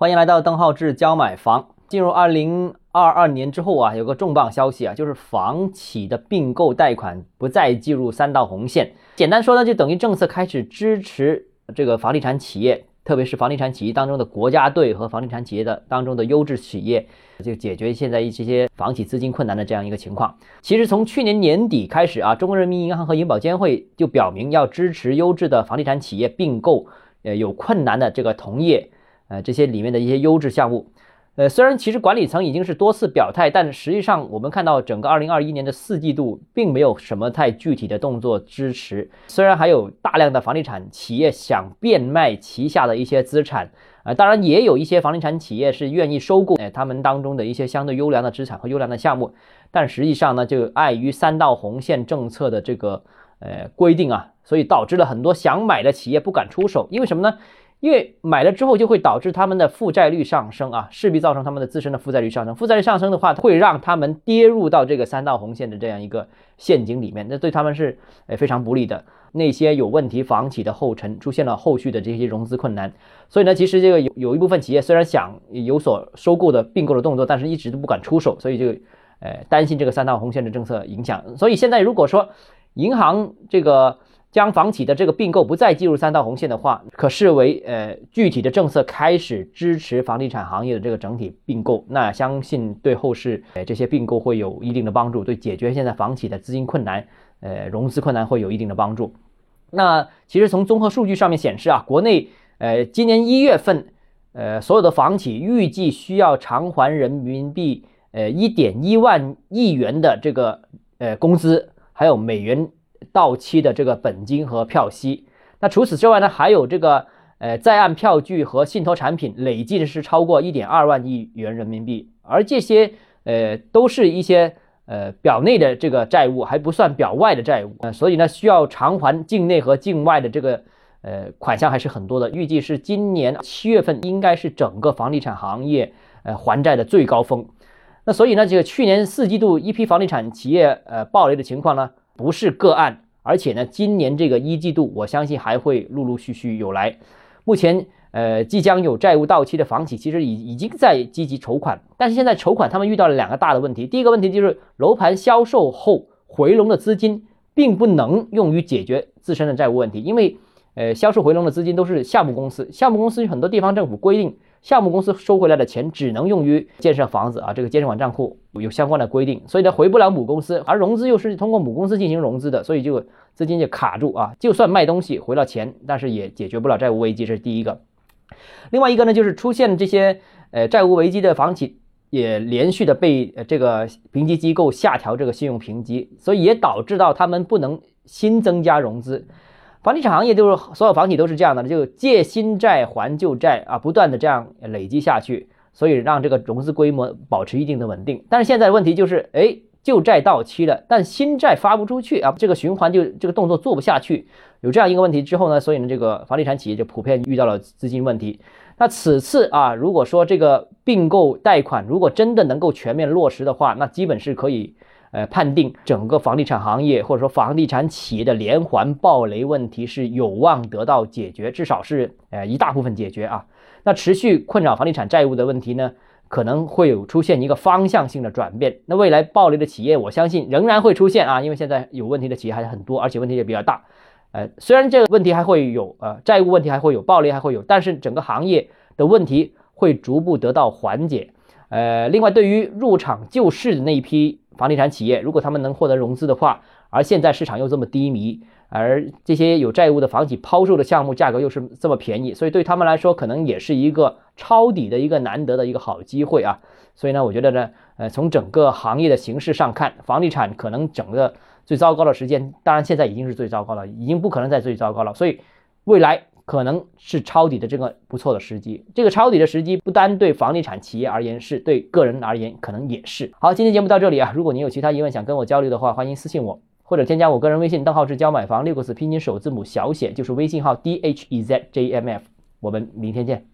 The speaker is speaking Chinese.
欢迎来到邓浩志教买房。进入二零二二年之后啊，有个重磅消息啊，就是房企的并购贷款不再计入三道红线。简单说呢，就等于政策开始支持这个房地产企业，特别是房地产企业当中的国家队和房地产企业的当中的优质企业，就解决现在一些房企资金困难的这样一个情况。其实从去年年底开始啊，中国人民银行和银保监会就表明要支持优质的房地产企业并购，呃，有困难的这个同业。呃，这些里面的一些优质项目，呃，虽然其实管理层已经是多次表态，但实际上我们看到整个二零二一年的四季度并没有什么太具体的动作支持。虽然还有大量的房地产企业想变卖旗下的一些资产，啊，当然也有一些房地产企业是愿意收购，哎，他们当中的一些相对优良的资产和优良的项目，但实际上呢，就碍于三道红线政策的这个呃规定啊，所以导致了很多想买的企业不敢出手，因为什么呢？因为买了之后就会导致他们的负债率上升啊，势必造成他们的自身的负债率上升。负债率上升的话，会让他们跌入到这个三道红线的这样一个陷阱里面，那对他们是诶非常不利的。那些有问题房企的后尘出现了后续的这些融资困难，所以呢，其实这个有有一部分企业虽然想有所收购的并购的动作，但是一直都不敢出手，所以就呃担心这个三道红线的政策影响。所以现在如果说银行这个。将房企的这个并购不再计入三道红线的话，可视为呃具体的政策开始支持房地产行业的这个整体并购，那相信对后市呃这些并购会有一定的帮助，对解决现在房企的资金困难、呃融资困难会有一定的帮助。那其实从综合数据上面显示啊，国内呃今年一月份呃所有的房企预计需要偿还人民币呃一点一万亿元的这个呃工资，还有美元。到期的这个本金和票息，那除此之外呢，还有这个呃在岸票据和信托产品，累计的是超过一点二万亿元人民币，而这些呃都是一些呃表内的这个债务，还不算表外的债务，呃，所以呢需要偿还境内和境外的这个呃款项还是很多的，预计是今年七月份应该是整个房地产行业呃还债的最高峰，那所以呢，这个去年四季度一批房地产企业呃暴雷的情况呢？不是个案，而且呢，今年这个一季度，我相信还会陆陆续续有来。目前，呃，即将有债务到期的房企，其实已已经在积极筹款，但是现在筹款，他们遇到了两个大的问题。第一个问题就是楼盘销售后回笼的资金，并不能用于解决自身的债务问题，因为，呃，销售回笼的资金都是项目公司，项目公司有很多地方政府规定。项目公司收回来的钱只能用于建设房子啊，这个建设款账户有相关的规定，所以呢回不了母公司，而融资又是通过母公司进行融资的，所以就资金就卡住啊。就算卖东西回了钱，但是也解决不了债务危机，这是第一个。另外一个呢，就是出现这些呃债务危机的房企也连续的被呃这个评级机构下调这个信用评级，所以也导致到他们不能新增加融资。房地产行业就是所有房企都是这样的，就借新债还旧债啊，不断的这样累积下去，所以让这个融资规模保持一定的稳定。但是现在问题就是，哎，旧债到期了，但新债发不出去啊，这个循环就这个动作做不下去。有这样一个问题之后呢，所以呢，这个房地产企业就普遍遇到了资金问题。那此次啊，如果说这个并购贷款如果真的能够全面落实的话，那基本是可以。呃，判定整个房地产行业或者说房地产企业的连环暴雷问题是有望得到解决，至少是呃一大部分解决啊。那持续困扰房地产债务的问题呢，可能会有出现一个方向性的转变。那未来暴雷的企业，我相信仍然会出现啊，因为现在有问题的企业还是很多，而且问题也比较大。呃，虽然这个问题还会有，呃，债务问题还会有，暴雷还会有，但是整个行业的问题会逐步得到缓解。呃，另外对于入场救市的那一批。房地产企业如果他们能获得融资的话，而现在市场又这么低迷，而这些有债务的房企抛售的项目价格又是这么便宜，所以对他们来说可能也是一个抄底的一个难得的一个好机会啊。所以呢，我觉得呢，呃，从整个行业的形势上看，房地产可能整个最糟糕的时间，当然现在已经是最糟糕了，已经不可能再最糟糕了。所以未来。可能是抄底的这个不错的时机，这个抄底的时机不单对房地产企业而言，是对个人而言可能也是。好，今天节目到这里啊，如果您有其他疑问想跟我交流的话，欢迎私信我或者添加我个人微信，账号是教买房六个字拼音首字母小写，就是微信号 d h e z j m f。我们明天见。